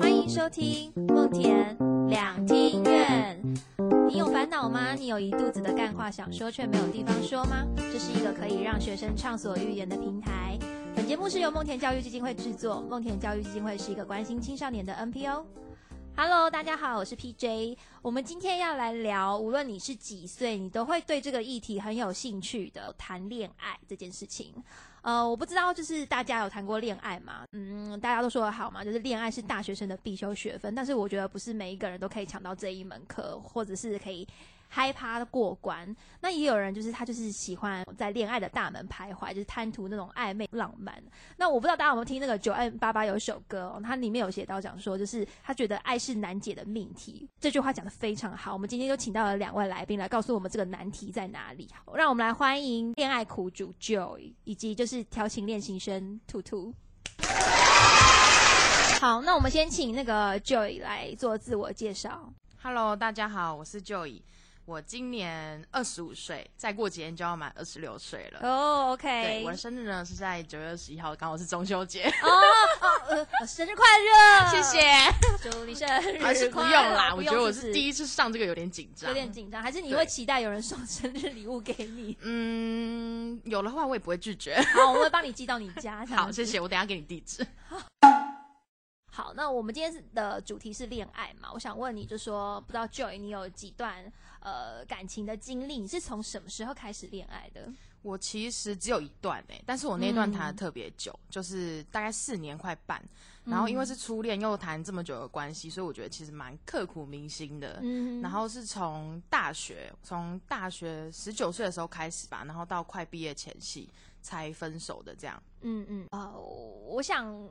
欢迎收听梦田两厅院。你有烦恼吗？你有一肚子的干话想说却没有地方说吗？这是一个可以让学生畅所欲言的平台。本节目是由梦田教育基金会制作。梦田教育基金会是一个关心青少年的 NPO。Hello，大家好，我是 PJ。我们今天要来聊，无论你是几岁，你都会对这个议题很有兴趣的谈恋爱这件事情。呃，我不知道，就是大家有谈过恋爱吗？嗯，大家都说的好嘛，就是恋爱是大学生的必修学分。但是我觉得不是每一个人都可以抢到这一门课，或者是可以。害怕过关，那也有人就是他就是喜欢在恋爱的大门徘徊，就是贪图那种暧昧浪漫。那我不知道大家有没有听那个九爱八八有一首歌，它里面有写到讲说，就是他觉得爱是难解的命题，这句话讲的非常好。我们今天就请到了两位来宾来告诉我们这个难题在哪里。让我们来欢迎恋爱苦主 Joy，以及就是调情练习生兔兔。好，那我们先请那个 Joy 来做自我介绍。Hello，大家好，我是 Joy。我今年二十五岁，再过几天就要满二十六岁了。哦，OK。对，我的生日呢是在九月二十一号，刚好是中秋节。哦生日快乐！谢谢，祝你生日 还是不用啦。我觉得我是第一次上这个，有点紧张。有点紧张，还是你会期待有人送生日礼物给你？嗯，有的话我也不会拒绝。好，我会帮你寄到你家。好，谢谢，我等下给你地址。好，那我们今天的主题是恋爱嘛？我想问你，就说不知道 Joy，你有几段呃感情的经历？你是从什么时候开始恋爱的？我其实只有一段诶，但是我那段谈的特别久，就是大概四年快半。然后因为是初恋又谈这么久的关系，所以我觉得其实蛮刻骨铭心的。嗯，然后是从大学，从大学十九岁的时候开始吧，然后到快毕业前夕。才分手的这样，嗯嗯，呃，我想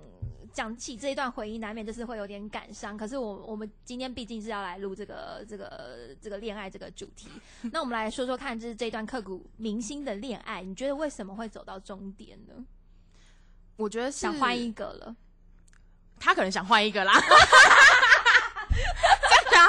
讲起这一段回忆，难免就是会有点感伤。可是我我们今天毕竟是要来录这个这个这个恋爱这个主题，那我们来说说看，就是这段刻骨铭心的恋爱，你觉得为什么会走到终点呢？我觉得想换一个了，他可能想换一个啦。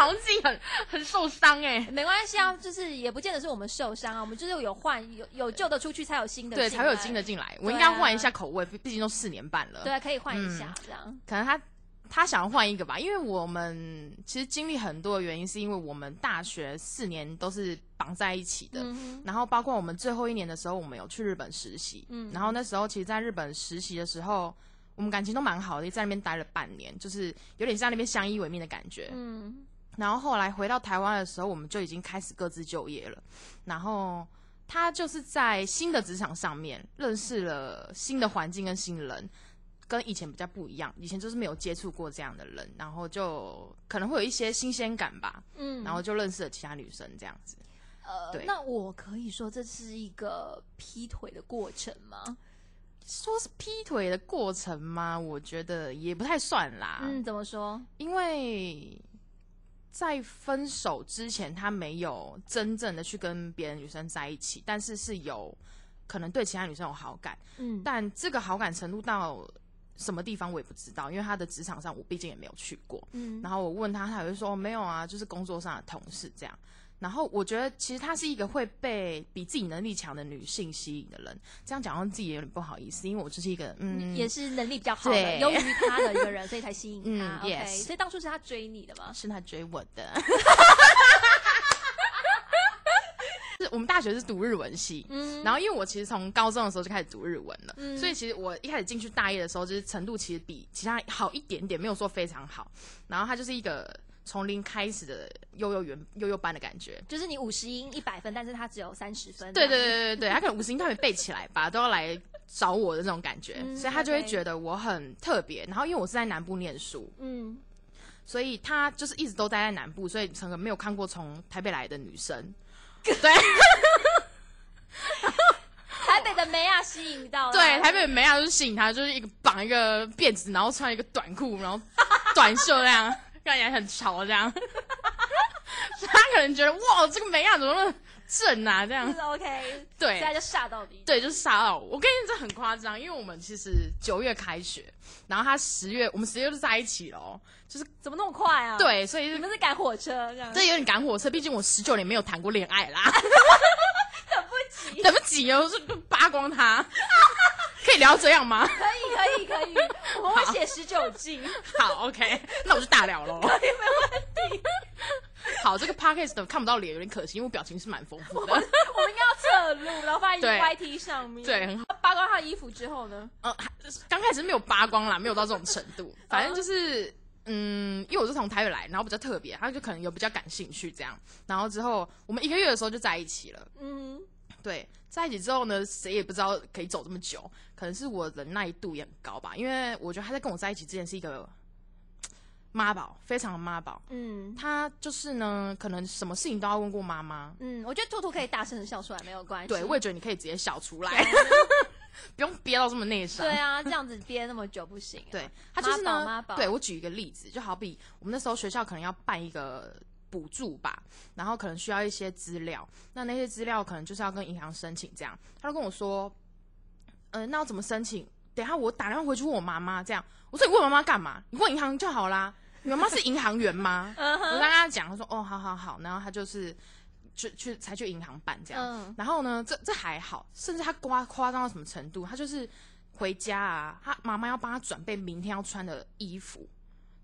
好像自己很很受伤哎，没关系啊，就是也不见得是我们受伤啊，我们就是有换有有旧的出去，才有新的，对，才会有新的进来。我应该换一下口味，毕竟都四年半了，对，可以换一下这样。可能他他想要换一个吧，因为我们其实经历很多的原因，是因为我们大学四年都是绑在一起的，然后包括我们最后一年的时候，我们有去日本实习，嗯，然后那时候其实在日本实习的时候，我们感情都蛮好的，在那边待了半年，就是有点像那边相依为命的感觉，嗯。然后后来回到台湾的时候，我们就已经开始各自就业了。然后他就是在新的职场上面认识了新的环境跟新人，跟以前比较不一样。以前就是没有接触过这样的人，然后就可能会有一些新鲜感吧。嗯，然后就认识了其他女生这样子。呃，对。那我可以说这是一个劈腿的过程吗？说是劈腿的过程吗？我觉得也不太算啦。嗯，怎么说？因为。在分手之前，他没有真正的去跟别的女生在一起，但是是有可能对其他女生有好感。嗯，但这个好感程度到什么地方我也不知道，因为他的职场上我毕竟也没有去过。嗯，然后我问他，他也会说没有啊，就是工作上的同事这样。然后我觉得，其实她是一个会被比自己能力强的女性吸引的人。这样讲，让自己有点不好意思，因为我就是一个嗯，也是能力比较好的，优于他的一个人，所以才吸引他。OK，所以当初是她追你的吗？是她追我的。是我们大学是读日文系，嗯，然后因为我其实从高中的时候就开始读日文了，嗯，所以其实我一开始进去大一的时候，就是程度其实比其他好一点点，没有说非常好。然后他就是一个。从零开始的幼幼园幼幼班的感觉，就是你五十音一百分，但是他只有三十分。对对对对对，他可能五十音他没背起来吧，都要来找我的那种感觉，所以他就会觉得我很特别。然后因为我是在南部念书，嗯，所以他就是一直都待在南部，所以可能没有看过从台北来的女生。对，台北的梅亚吸引到，对，台北的梅亚就是吸引他，就是一个绑一个辫子，然后穿一个短裤，然后短袖那样。看起来很潮，这样，他可能觉得哇，这个美亚怎么那么正啊？这样，OK，对，现在就吓到你，对，就是吓到我。我跟你这很夸张，因为我们其实九月开学，然后他十月，我们十月就在一起了，就是怎么那么快啊？对，所以你们是赶火车这样，对，有点赶火车，毕竟我十九年没有谈过恋爱啦，等不及，等不及哦，是扒光他。可以聊这样吗？可以 我会写十九禁。好，OK，那我就大聊喽。可以，没问题。好，这个 podcast 看不到脸有点可惜，因为我表情是蛮丰富的。我们应该要侧录，然后放在 YT 上面。对，很好。扒光他的衣服之后呢？呃，刚开始没有扒光啦，没有到这种程度。反正就是，嗯，因为我是从台北来，然后比较特别，他就可能有比较感兴趣这样。然后之后我们一个月的时候就在一起了。嗯，对，在一起之后呢，谁也不知道可以走这么久，可能是我忍耐度也很高吧。因为我觉得他在跟我在一起之前是一个。妈宝，非常的妈宝。嗯，他就是呢，可能什么事情都要问过妈妈。嗯，我觉得兔兔可以大声的笑出来，没有关系。对，我也觉得你可以直接笑出来，不用憋到这么内伤。对啊，这样子憋那么久不行。对，他就是呢。妈宝，对我举一个例子，就好比我们那时候学校可能要办一个补助吧，然后可能需要一些资料，那那些资料可能就是要跟银行申请，这样他就跟我说，呃，那要怎么申请？等下我打电话回去问我妈妈，这样我说你问妈妈干嘛？你问银行就好啦。你妈妈是银行员吗？我跟他讲，他说哦，好好好，然后他就是去去才去银行办这样。然后呢，这这还好，甚至他夸夸张到什么程度？他就是回家啊，他妈妈要帮他准备明天要穿的衣服，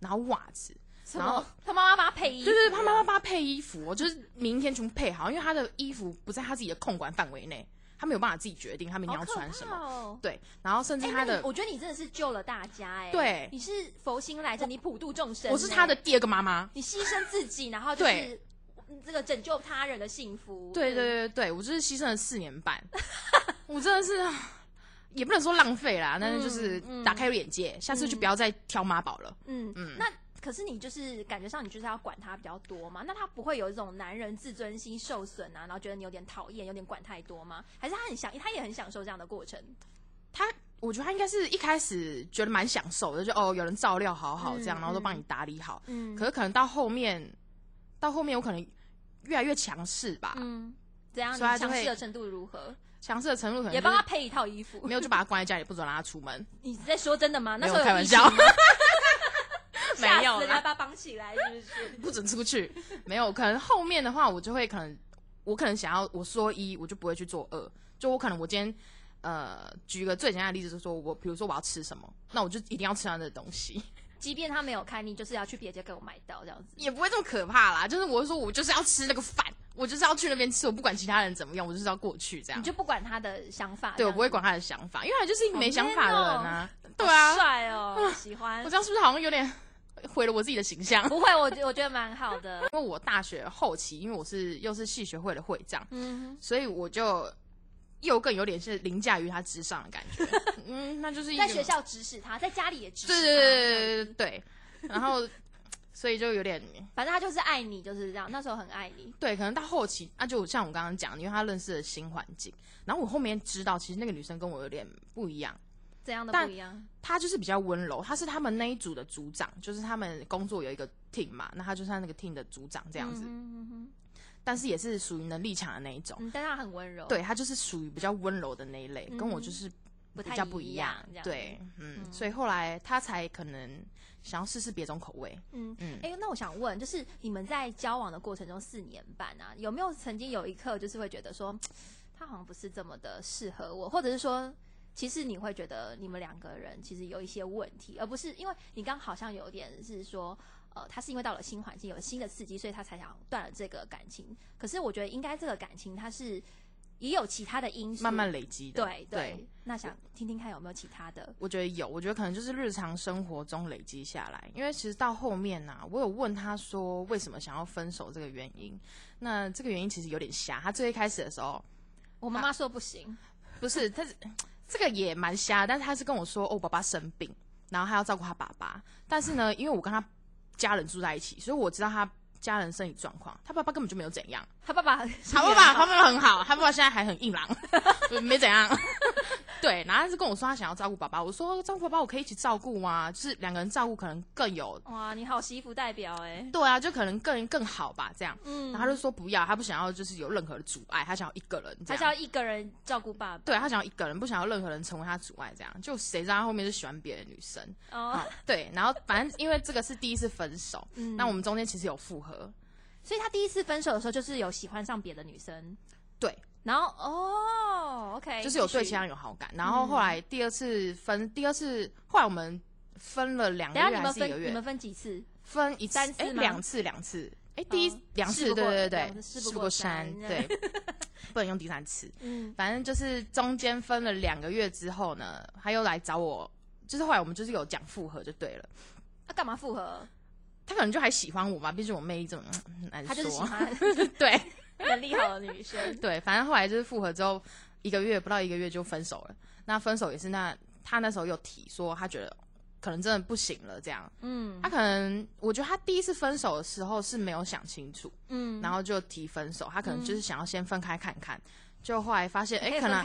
然后袜子，然后他妈妈帮他配衣服，对对他妈妈帮他配衣服，就是明天全部配好，因为他的衣服不在他自己的控管范围内。他没有办法自己决定他明天要穿什么，对，然后甚至他的，我觉得你真的是救了大家哎，对，你是佛心来着，你普度众生，我是他的第二个妈妈，你牺牲自己，然后就是这个拯救他人的幸福，对对对对，我就是牺牲了四年半，我真的是也不能说浪费啦，但是就是打开眼界，下次就不要再挑妈宝了，嗯嗯，那。可是你就是感觉上你就是要管他比较多嘛？那他不会有一种男人自尊心受损啊，然后觉得你有点讨厌，有点管太多吗？还是他很享，他也很享受这样的过程？他我觉得他应该是一开始觉得蛮享受的，就哦有人照料好好这样，然后都帮你打理好。嗯。可是可能到后面，到后面我可能越来越强势吧。嗯。怎样？强势的程度如何？强势的程度可能也帮他配一套衣服，没有就把他关在家里，不准让他出门。你在说真的吗？那时候开玩笑。没有，人家把绑起来是不是？不准出去。没有，可能后面的话，我就会可能，我可能想要我说一，我就不会去做二。就我可能我今天，呃，举一个最简单的例子，就是说我比如说我要吃什么，那我就一定要吃他的东西，即便他没有开，你就是要去别家给我买到这样子，也不会这么可怕啦。就是我说我就是要吃那个饭，我就是要去那边吃，我不管其他人怎么样，我就是要过去这样。你就不管他的想法？对，我不会管他的想法，因为他就是一个没想法的人啊。对啊，帅哦，喜欢。我这样是不是好像有点？毁了我自己的形象，不会，我我觉得蛮好的。因为我大学后期，因为我是又是系学会的会长，嗯，所以我就又更有点是凌驾于他之上的感觉。嗯，那就是在学校指使他，在家里也指使他。对对对对对。然后，所以就有点，反正他就是爱你，就是这样。那时候很爱你。对，可能到后期，那就像我刚刚讲，因为他认识了新环境，然后我后面知道，其实那个女生跟我有点不一样。怎样的不一样？他就是比较温柔，他是他们那一组的组长，就是他们工作有一个 team 嘛，那他就是那个 team 的组长这样子。但是也是属于能力强的那一种。但他很温柔。对他就是属于比较温柔的那一类，跟我就是比较不一样。对，嗯，所以后来他才可能想要试试别种口味。嗯嗯。哎，那我想问，就是你们在交往的过程中四年半啊，有没有曾经有一刻就是会觉得说，他好像不是这么的适合我，或者是说？其实你会觉得你们两个人其实有一些问题，而不是因为你刚好像有点是说，呃，他是因为到了新环境有了新的刺激，所以他才想断了这个感情。可是我觉得应该这个感情它是也有其他的因素慢慢累积的。对对，那想听听看有没有其他的？我觉得有，我觉得可能就是日常生活中累积下来。因为其实到后面呢，我有问他说为什么想要分手这个原因。那这个原因其实有点瞎。他最一开始的时候，我妈妈说不行，不是他是。这个也蛮瞎，但是他是跟我说，哦，爸爸生病，然后他要照顾他爸爸。但是呢，因为我跟他家人住在一起，所以我知道他家人身体状况。他爸爸根本就没有怎样，他爸爸，他爸爸，他爸爸很好，他爸爸现在还很硬朗，没怎样。对，然后他是跟我说他想要照顾爸爸，我说照顾爸爸我可以一起照顾吗？就是两个人照顾可能更有哇，你好媳妇代表哎，对啊，就可能更更好吧，这样。嗯，然后他就说不要，他不想要就是有任何的阻碍，他想要一个人，他想要一个人照顾爸爸，对他想要一个人，不想要任何人成为他阻碍，这样。就谁知道他后面是喜欢别的女生哦，对，然后反正因为这个是第一次分手，那我们中间其实有复合，所以他第一次分手的时候就是有喜欢上别的女生，对。然后哦，OK，就是有对其他人有好感。然后后来第二次分，第二次后来我们分了两个月还是一个月？你们分几次？分一次，哎，两次，两次。哎，第一两次，对对对，试不过山，对，不能用第三次。嗯，反正就是中间分了两个月之后呢，他又来找我，就是后来我们就是有讲复合就对了。他干嘛复合？他可能就还喜欢我吧，毕竟我魅力这么难说。他就是喜欢，对，能力好的女生。对，反正后来就是复合之后一个月不到一个月就分手了。那分手也是那他那时候又提说他觉得。可能真的不行了，这样。嗯，他可能，我觉得他第一次分手的时候是没有想清楚，嗯，然后就提分手。他可能就是想要先分开看看，就后来发现，哎，可能，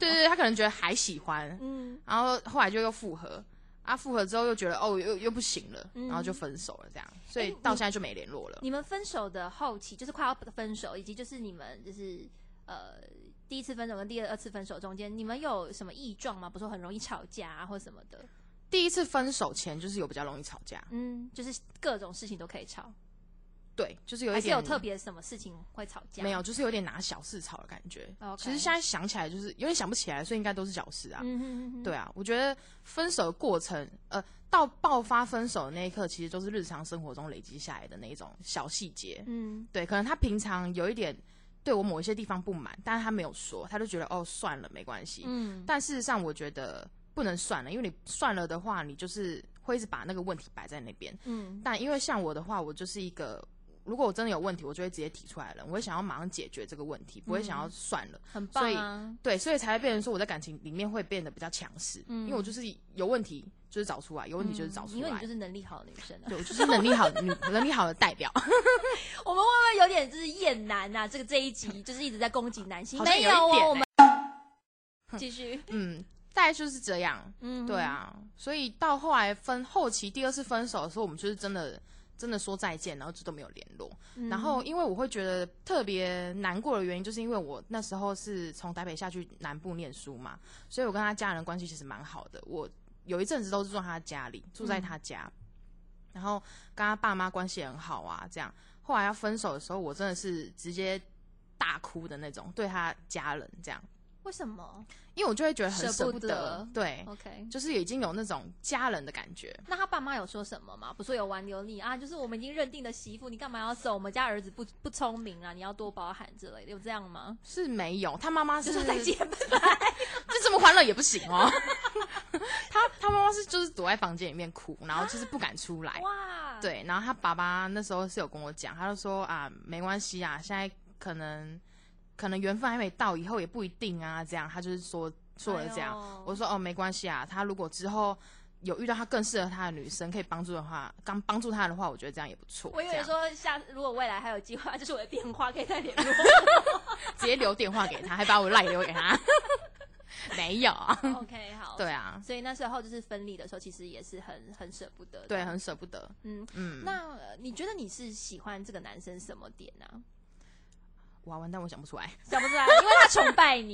对对对，他可能觉得还喜欢，嗯，然后后来就又复合，啊，复合之后又觉得哦，又又不行了，然后就分手了，这样，所以到现在就没联络了。你们分手的后期，就是快要分手，以及就是你们就是呃第一次分手跟第二次分手中间，你们有什么异状吗？不是说很容易吵架或什么的？第一次分手前就是有比较容易吵架，嗯，就是各种事情都可以吵，对，就是有一点有特别什么事情会吵架，没有，就是有点拿小事吵的感觉。其实现在想起来就是有点想不起来，所以应该都是小事啊。对啊，我觉得分手的过程，呃，到爆发分手的那一刻，其实都是日常生活中累积下来的那种小细节。嗯，对，可能他平常有一点对我某一些地方不满，但是他没有说，他就觉得哦算了，没关系。嗯，但事实上我觉得。不能算了，因为你算了的话，你就是会一直把那个问题摆在那边。嗯，但因为像我的话，我就是一个，如果我真的有问题，我就会直接提出来了，我会想要马上解决这个问题，不会想要算了。很棒啊！对，所以才会变成说我在感情里面会变得比较强势，因为我就是有问题就是找出来，有问题就是找出来。因为你就是能力好的女生，对，我就是能力好的女，能力好的代表。我们会不会有点就是厌男啊？这个这一集 就是一直在攻击男性，没有啊？我们继续，嗯。大概就是这样，嗯，对啊，所以到后来分后期第二次分手的时候，我们就是真的真的说再见，然后就都没有联络。然后因为我会觉得特别难过的原因，就是因为我那时候是从台北下去南部念书嘛，所以我跟他家人关系其实蛮好的。我有一阵子都是住他家里，住在他家，然后跟他爸妈关系很好啊。这样后来要分手的时候，我真的是直接大哭的那种，对他家人这样。为什么？因为我就会觉得很舍不得，对，OK，就是已经有那种家人的感觉。那他爸妈有说什么吗？不是有挽留你啊？就是我们已经认定的媳妇，你干嘛要走？我们家儿子不不聪明啊，你要多包涵之类的，有这样吗？是没有，他妈妈是再见，就这么欢乐也不行哦。他他妈妈是就是躲在房间里面哭，然后就是不敢出来。哇，对，然后他爸爸那时候是有跟我讲，他就说啊，没关系啊，现在可能。可能缘分还没到，以后也不一定啊。这样，他就是说说了这样。我说哦，没关系啊。他如果之后有遇到他更适合他的女生，可以帮助的话，刚帮助他的话，我觉得这样也不错。我以为说下如果未来还有计划，就是我的电话可以再联络，直接留电话给他，还把我赖留给他。没有啊。OK，好。对啊。所以那时候就是分离的时候，其实也是很很舍不得。对，很舍不得。嗯嗯。那你觉得你是喜欢这个男生什么点呢？哇，完蛋，我想不出来，想不出来，因为他崇拜你，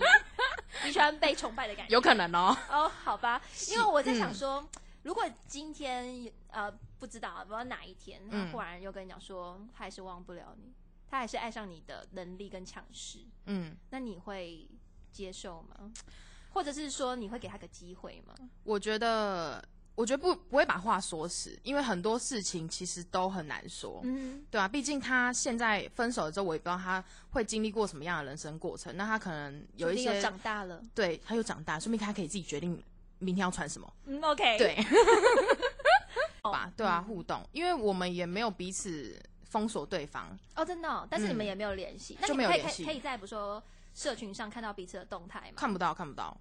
你喜欢被崇拜的感觉，有可能哦。哦，好吧，因为我在想说，如果今天呃不知道不知道哪一天，他忽然又跟你讲说，他还是忘不了你，他还是爱上你的能力跟强势，嗯，那你会接受吗？或者是说你会给他个机会吗？我觉得。我觉得不不会把话说死，因为很多事情其实都很难说，嗯，对啊，毕竟他现在分手了之后，我也不知道他会经历过什么样的人生过程。那他可能有一些长大了，对，他又长大，说明他可以自己决定明天要穿什么。嗯，OK，对，吧，对啊，互动，因为我们也没有彼此封锁对方。哦，真的，但是你们也没有联系，就没有联系，可以在比如说社群上看到彼此的动态吗？看不到，看不到。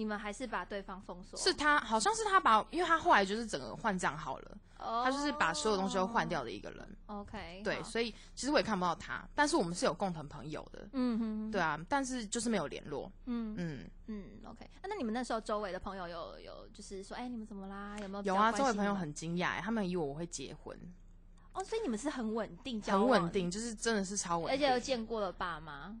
你们还是把对方封锁？是他，好像是他把，因为他后来就是整个换账号了，他就是把所有东西都换掉的一个人。OK，对，所以其实我也看不到他，但是我们是有共同朋友的。嗯哼，对啊，但是就是没有联络。嗯嗯嗯，OK。那你们那时候周围的朋友有有就是说，哎，你们怎么啦？有没有？有啊，周围朋友很惊讶，他们以为我会结婚。哦，所以你们是很稳定，很稳定，就是真的是超稳定，而且有见过了爸妈。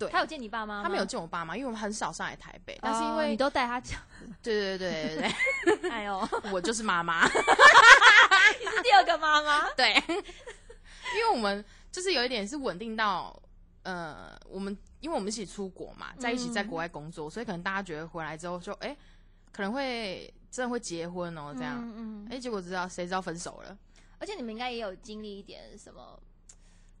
对，他有见你爸妈？他没有见我爸妈，因为我们很少上来台北。但是因为你都带他讲，对对对对对。哎呦，我就是妈妈，你是第二个妈妈。对，因为我们就是有一点是稳定到，呃，我们因为我们一起出国嘛，在一起在国外工作，所以可能大家觉得回来之后就哎，可能会真的会结婚哦，这样，嗯，哎，结果知道谁知道分手了，而且你们应该也有经历一点什么，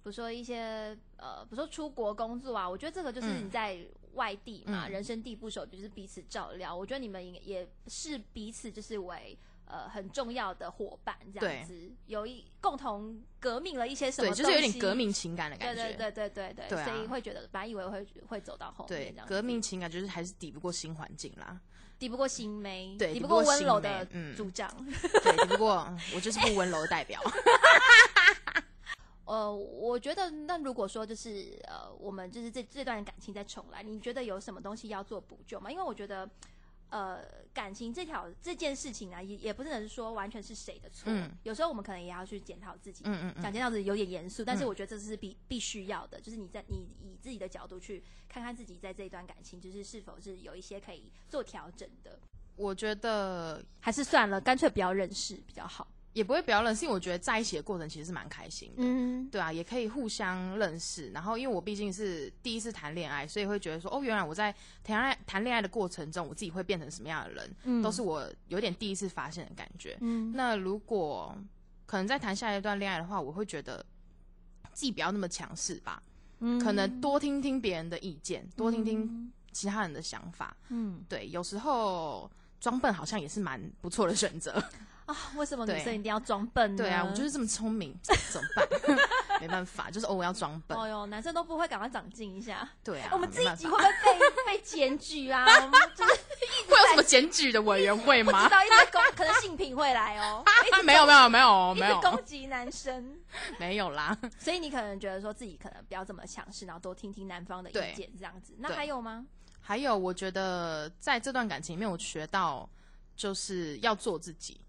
比如说一些呃，比如说出国工作啊，我觉得这个就是你在外地嘛，人生地不熟，就是彼此照料，我觉得你们也也是彼此就是为。呃，很重要的伙伴这样子，有一共同革命了一些什么，对，就是有点革命情感的感觉，对对对对对对，所以会觉得，本来以为会会走到后面，这样革命情感就是还是抵不过新环境啦，抵不过新梅，对，抵不过温柔的主张，对，抵不过我就是不温柔的代表。呃，我觉得那如果说就是呃，我们就是这这段感情再重来，你觉得有什么东西要做补救吗？因为我觉得。呃，感情这条这件事情啊，也也不是能说完全是谁的错。嗯。有时候我们可能也要去检讨自己。嗯嗯讲检讨自己有点严肃，但是我觉得这是必必须要的，就是你在你以自己的角度去看看自己在这一段感情，就是是否是有一些可以做调整的。我觉得还是算了，干脆不要认识比较好。也不会比较冷，是因为我觉得在一起的过程其实是蛮开心的，嗯，对啊，也可以互相认识。然后因为我毕竟是第一次谈恋爱，所以会觉得说，哦，原来我在谈爱谈恋爱的过程中，我自己会变成什么样的人，嗯，都是我有点第一次发现的感觉。嗯，那如果可能在谈下一段恋爱的话，我会觉得自己不要那么强势吧，嗯，可能多听听别人的意见，多听听其他人的想法，嗯，对，有时候装笨好像也是蛮不错的选择。啊，为什么女生一定要装笨呢？对啊，我就是这么聪明，怎么办？没办法，就是偶尔要装笨。哦哟，男生都不会赶快长进一下。对啊，我们这一集会不会被 被检举啊？我们就是会有什么检举的委员会吗？知道一直攻，可能性品会来哦。没有没有没有没有攻击男生，没有啦。所以你可能觉得说自己可能不要这么强势，然后多听听男方的意见，这样子。那还有吗？还有，我觉得在这段感情里面，我学到就是要做自己。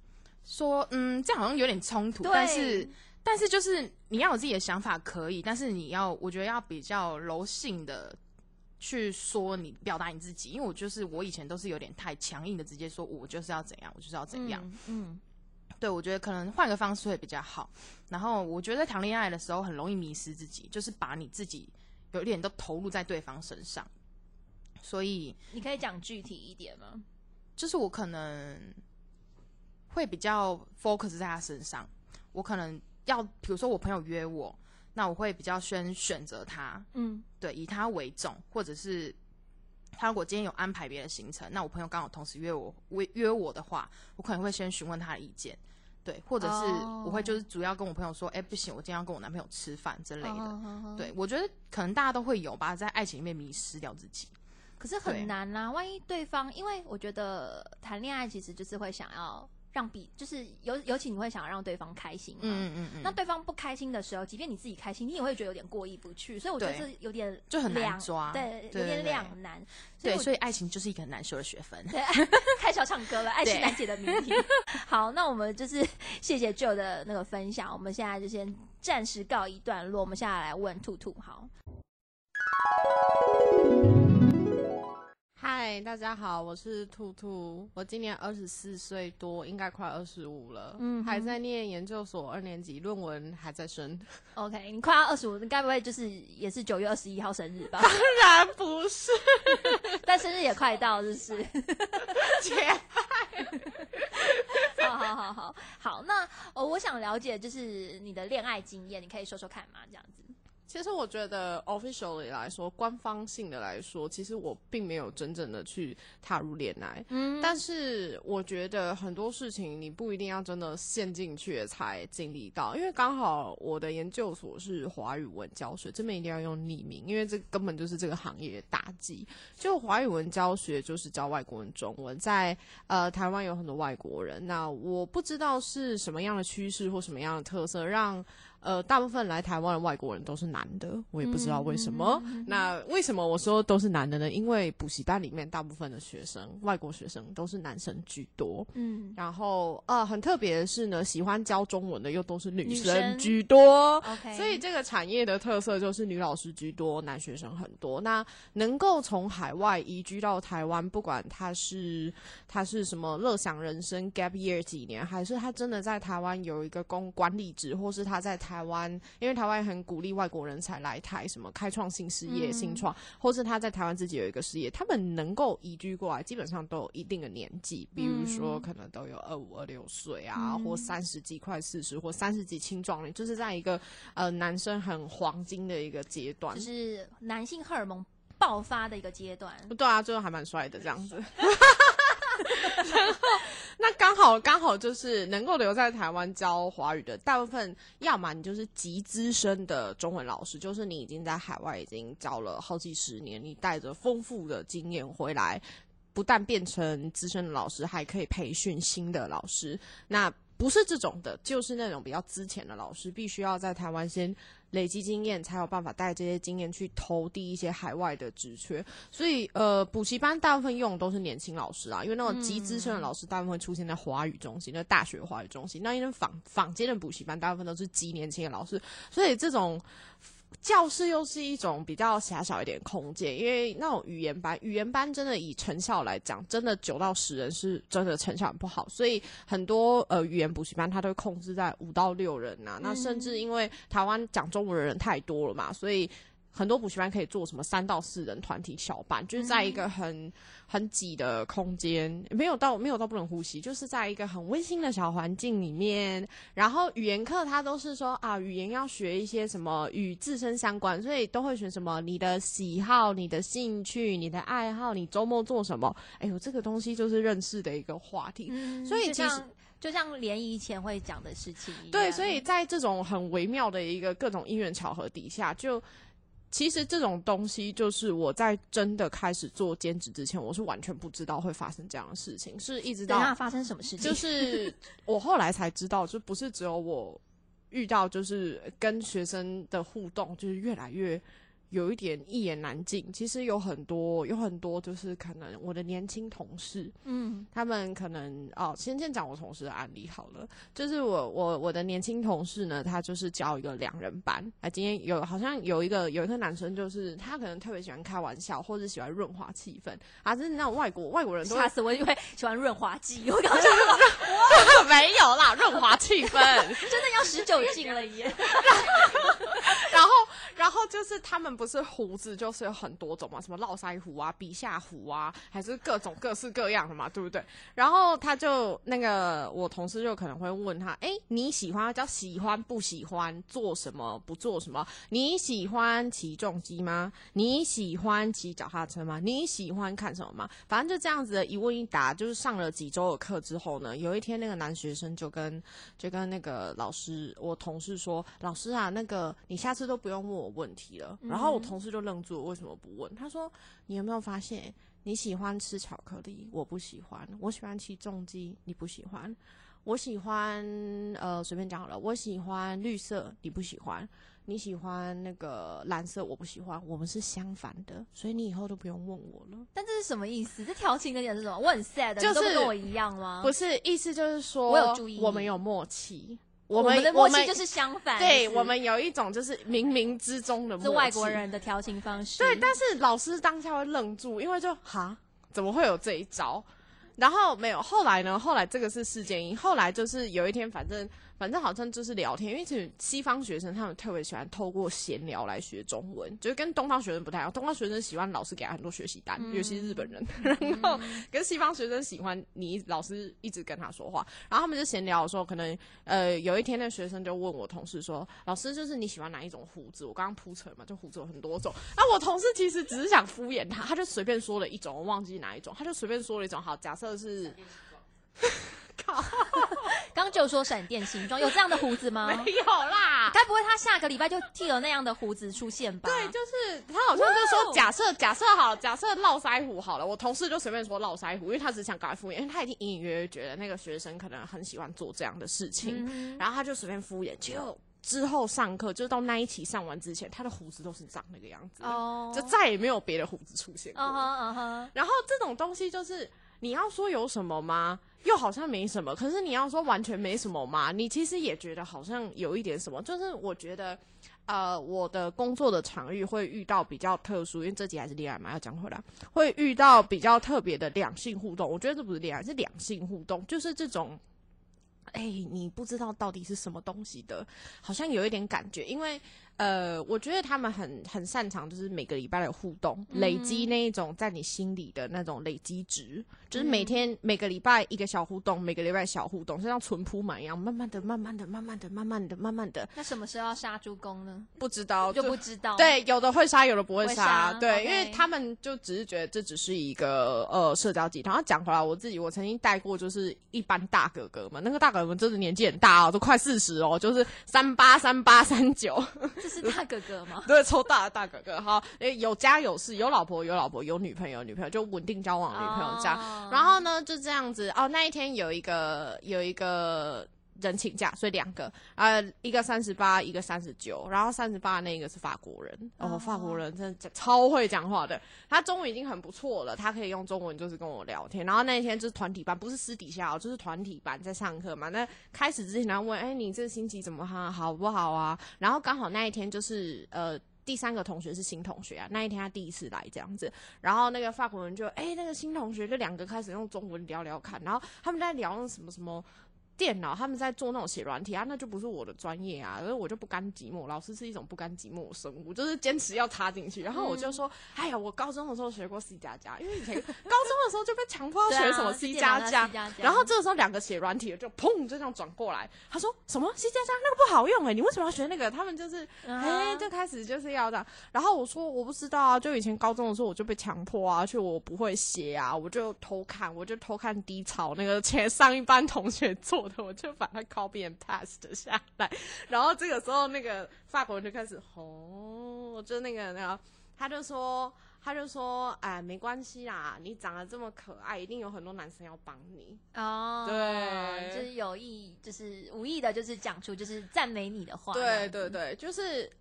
说嗯，这样好像有点冲突，但是但是就是你要有自己的想法可以，但是你要我觉得要比较柔性的去说你表达你自己，因为我就是我以前都是有点太强硬的，直接说我就是要怎样，我就是要怎样，嗯，对我觉得可能换个方式会比较好。然后我觉得谈恋爱的时候很容易迷失自己，就是把你自己有点都投入在对方身上，所以你可以讲具体一点吗？就是我可能。会比较 focus 在他身上，我可能要，比如说我朋友约我，那我会比较先选择他，嗯，对，以他为重，或者是他如果今天有安排别的行程，那我朋友刚好同时约我，约约我的话，我可能会先询问他的意见，对，或者是我会就是主要跟我朋友说，哎，不行，我今天要跟我男朋友吃饭之类的，对，我觉得可能大家都会有吧，在爱情里面迷失掉自己，可是很难啦，万一对方，因为我觉得谈恋爱其实就是会想要。让比就是尤尤其你会想要让对方开心嘛？嗯嗯嗯。那对方不开心的时候，即便你自己开心，你也会觉得有点过意不去。所以我觉得这有点就很难抓，对，有点两难。对，所以爱情就是一个很难修的学分。对，开始要唱歌了，爱情难解的谜题。好，那我们就是 谢谢 Joe 的那个分享，我们现在就先暂时告一段落。我们现在来问兔兔，好。嗨，大家好，我是兔兔，我今年二十四岁多，应该快二十五了，嗯，还在念研究所二年级，论文还在升。OK，你快要二十五，你该不会就是也是九月二十一号生日吧？当然不是，但生日也快到，就是。切。好好好好好，那哦，我想了解就是你的恋爱经验，你可以说说看吗？这样子。其实我觉得，officially 来说，官方性的来说，其实我并没有真正的去踏入恋爱。嗯，但是我觉得很多事情你不一定要真的陷进去才经历到，因为刚好我的研究所是华语文教学，这边一定要用匿名，因为这根本就是这个行业大忌。就华语文教学就是教外国人中文，在呃台湾有很多外国人，那我不知道是什么样的趋势或什么样的特色让。呃，大部分来台湾的外国人都是男的，我也不知道为什么。那为什么我说都是男的呢？因为补习班里面大部分的学生，外国学生都是男生居多。嗯，然后呃，很特别的是呢，喜欢教中文的又都是女生居多。OK，所以这个产业的特色就是女老师居多，男学生很多。那能够从海外移居到台湾，不管他是他是什么乐享人生 gap year 几年，还是他真的在台湾有一个公管理职，或是他在台。台湾，因为台湾很鼓励外国人才来台，什么开创新事业、新创，或是他在台湾自己有一个事业，他们能够移居过来，基本上都有一定的年纪，比如说可能都有二五二六岁啊，或三十几快四十，或三十几青壮年，就是在一个呃男生很黄金的一个阶段，就是男性荷尔蒙爆发的一个阶段。对啊，最后还蛮帅的这样子。然后，那刚好刚好就是能够留在台湾教华语的大部分，要么你就是极资深的中文老师，就是你已经在海外已经教了好几十年，你带着丰富的经验回来，不但变成资深的老师，还可以培训新的老师。那不是这种的，就是那种比较资浅的老师，必须要在台湾先。累积经验才有办法带这些经验去投递一些海外的职缺，所以呃，补习班大部分用的都是年轻老师啊，因为那种极资深的老师大部分会出现在华语中心，那大学华语中心，那因为坊坊间的补习班大部分都是极年轻的老师，所以这种。教室又是一种比较狭小一点空间，因为那种语言班，语言班真的以成效来讲，真的九到十人是真的成效很不好，所以很多呃语言补习班它都控制在五到六人呐，那甚至因为台湾讲中文的人太多了嘛，所以。很多补习班可以做什么三到四人团体小班，就是在一个很很挤的空间，没有到没有到不能呼吸，就是在一个很温馨的小环境里面。然后语言课它都是说啊，语言要学一些什么与自身相关，所以都会选什么你的喜好、你的兴趣、你的爱好，你周末做什么？哎呦，这个东西就是认识的一个话题。所以其实就像联谊前会讲的事情一样。对，所以在这种很微妙的一个各种因缘巧合底下，就。其实这种东西，就是我在真的开始做兼职之前，我是完全不知道会发生这样的事情，是一直到发生什么事情，就是 我后来才知道，就不是只有我遇到，就是跟学生的互动，就是越来越。有一点一言难尽，其实有很多，有很多就是可能我的年轻同事，嗯，他们可能哦，先先讲我同事的案例好了，就是我我我的年轻同事呢，他就是教一个两人班，啊，今天有好像有一个有一个男生，就是他可能特别喜欢开玩笑，或者喜欢润滑气氛。啊，就是那种外国外国人都吓死我，因为喜欢润滑剂，我刚刚哇，没有啦，润滑气氛。真的要十九禁了耶，然后然后就是他们。不是胡子就是有很多种嘛，什么络腮胡啊、鼻下胡啊，还是各种各式各样的嘛，对不对？然后他就那个我同事就可能会问他，哎，你喜欢叫喜欢不喜欢做什么不做什么？你喜欢骑重机吗？你喜欢骑脚踏车吗？你喜欢看什么吗？反正就这样子的一问一答，就是上了几周的课之后呢，有一天那个男学生就跟就跟那个老师我同事说，老师啊，那个你下次都不用问我问题了，然后。我同事就愣住了，为什么不问？他说：“你有没有发现你喜欢吃巧克力？我不喜欢。我喜欢吃重机，你不喜欢。我喜欢呃，随便讲好了。我喜欢绿色，你不喜欢。你喜欢那个蓝色，我不喜欢。我们是相反的，所以你以后都不用问我了。但这是什么意思？这调情的点是什么？我很 sad，就是跟我一样吗？不是，意思就是说，我有注意，我们有默契。”我们的默契就是相反，对我们有一种就是冥冥之中的默契，是外国人的调情方式。对，但是老师当下会愣住，因为就哈，怎么会有这一招？然后没有，后来呢？后来这个是事件一，后来就是有一天，反正。反正好像就是聊天，因为其实西方学生他们特别喜欢透过闲聊来学中文，就是跟东方学生不太一样。东方学生喜欢老师给他很多学习单，尤其是日本人。然后跟西方学生喜欢你老师一直跟他说话，然后他们就闲聊的时候，可能呃有一天那学生就问我同事说：“老师，就是你喜欢哪一种胡子？”我刚刚铺陈嘛，就胡子有很多种。那我同事其实只是想敷衍他，他就随便说了一种，我忘记哪一种，他就随便说了一种。好，假设是。靠！刚刚就说闪电形状，有这样的胡子吗？没有啦，该不会他下个礼拜就剃了那样的胡子出现吧？对，就是他好像就说假设假设好，假设络腮胡好了，我同事就随便说络腮胡，因为他只想搞敷衍，因为他已经隐隐约约觉得那个学生可能很喜欢做这样的事情，然后他就随便敷衍。就之后上课，就到那一期上完之前，他的胡子都是长那个样子，哦，就再也没有别的胡子出现过。然后这种东西就是你要说有什么吗？又好像没什么，可是你要说完全没什么嘛？你其实也觉得好像有一点什么。就是我觉得，呃，我的工作的场域会遇到比较特殊，因为这集还是恋爱嘛，要讲回来，会遇到比较特别的两性互动。我觉得这不是恋爱，是两性互动，就是这种。哎，你不知道到底是什么东西的，好像有一点感觉，因为。呃，我觉得他们很很擅长，就是每个礼拜的互动，累积那一种在你心里的那种累积值，就是每天每个礼拜一个小互动，每个礼拜小互动，就像存铺满一样，慢慢的、慢慢的、慢慢的、慢慢的、慢慢的。那什么时候要杀猪公呢？不知道，就不知道。对，有的会杀，有的不会杀。对，因为他们就只是觉得这只是一个呃社交集团。讲回来，我自己我曾经带过，就是一般大哥哥们，那个大哥哥们真的年纪很大哦，都快四十哦，就是三八、三八、三九。是大哥哥吗？对，抽大的大哥哥哈，诶，有家有室，有老婆有老婆，有女朋友女朋友，就稳定交往女朋友这样。然后呢，就这样子哦。那一天有一个有一个人请假，所以两个，呃，一个三十八，一个三十九。然后三十八那个是法国人，哦，法国人真的超会讲话的。他中文已经很不错了，他可以用中文就是跟我聊天。然后那一天就是团体班，不是私底下哦，就是团体班在上课嘛。那开始之前他问，哎，你这星期怎么哈，好不好啊？然后刚好那一天就是呃。第三个同学是新同学啊，那一天他第一次来这样子，然后那个法国人就哎，那个新同学就两个开始用中文聊聊看，然后他们在聊什么什么。电脑他们在做那种写软体啊，那就不是我的专业啊，所以我就不甘寂寞。老师是一种不甘寂寞的生物，就是坚持要插进去。然后我就说，哎呀，我高中的时候学过 C 加加，因为以前高中的时候就被强迫要学什么 C 加加。然后这个时候两个写软体的就砰就这样转过来，他说什么 C 加加那个不好用哎，你为什么要学那个？他们就是哎，就开始就是要这样。然后我说我不知道啊，就以前高中的时候我就被强迫啊，去我不会写啊，我就偷看，我就偷看低潮那个前上一班同学做的，我就把它。copy and paste 下来，然后这个时候那个法国人就开始哦，就那个那个，他就说他就说哎，没关系啦，你长得这么可爱，一定有很多男生要帮你哦。对，就是有意，就是无意的，就是讲出就是赞美你的话。对对对，就是。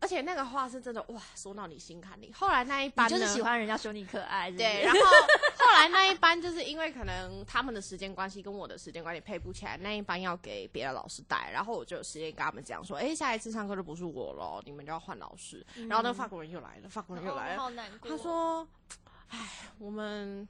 而且那个话是真的哇，说到你心坎里。后来那一班就是喜欢人家说你可爱，对。然后后来那一班就是因为可能他们的时间关系跟我的时间关系配不起来，那一班要给别的老师带，然后我就有时间跟他们讲说，哎，下一次上课就不是我了，你们就要换老师。然后那个法国人又来了，法国人又来了，好难过。他说，哎，我们。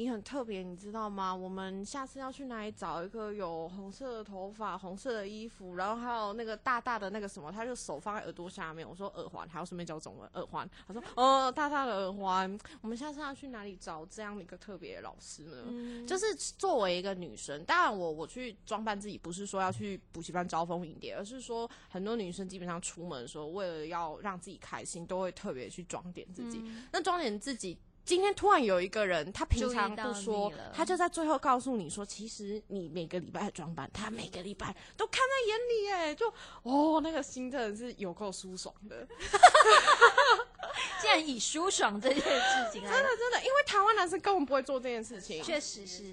你很特别，你知道吗？我们下次要去哪里找一个有红色的头发、红色的衣服，然后还有那个大大的那个什么？他就手放在耳朵下面。我说耳环，还要顺便教中文耳环。他说哦，大大的耳环。我们下次要去哪里找这样的一个特别的老师呢？就是作为一个女生，当然我我去装扮自己，不是说要去补习班招蜂引蝶，而是说很多女生基本上出门的时候，为了要让自己开心，都会特别去装点自己。那装点自己。今天突然有一个人，他平常不说，他就在最后告诉你说，其实你每个礼拜的装扮，他每个礼拜都看在眼里，哎，就哦，那个心真的是有够舒爽的。竟然以舒爽这件事情，真的真的，因为台湾男生根本不会做这件事情。确实是，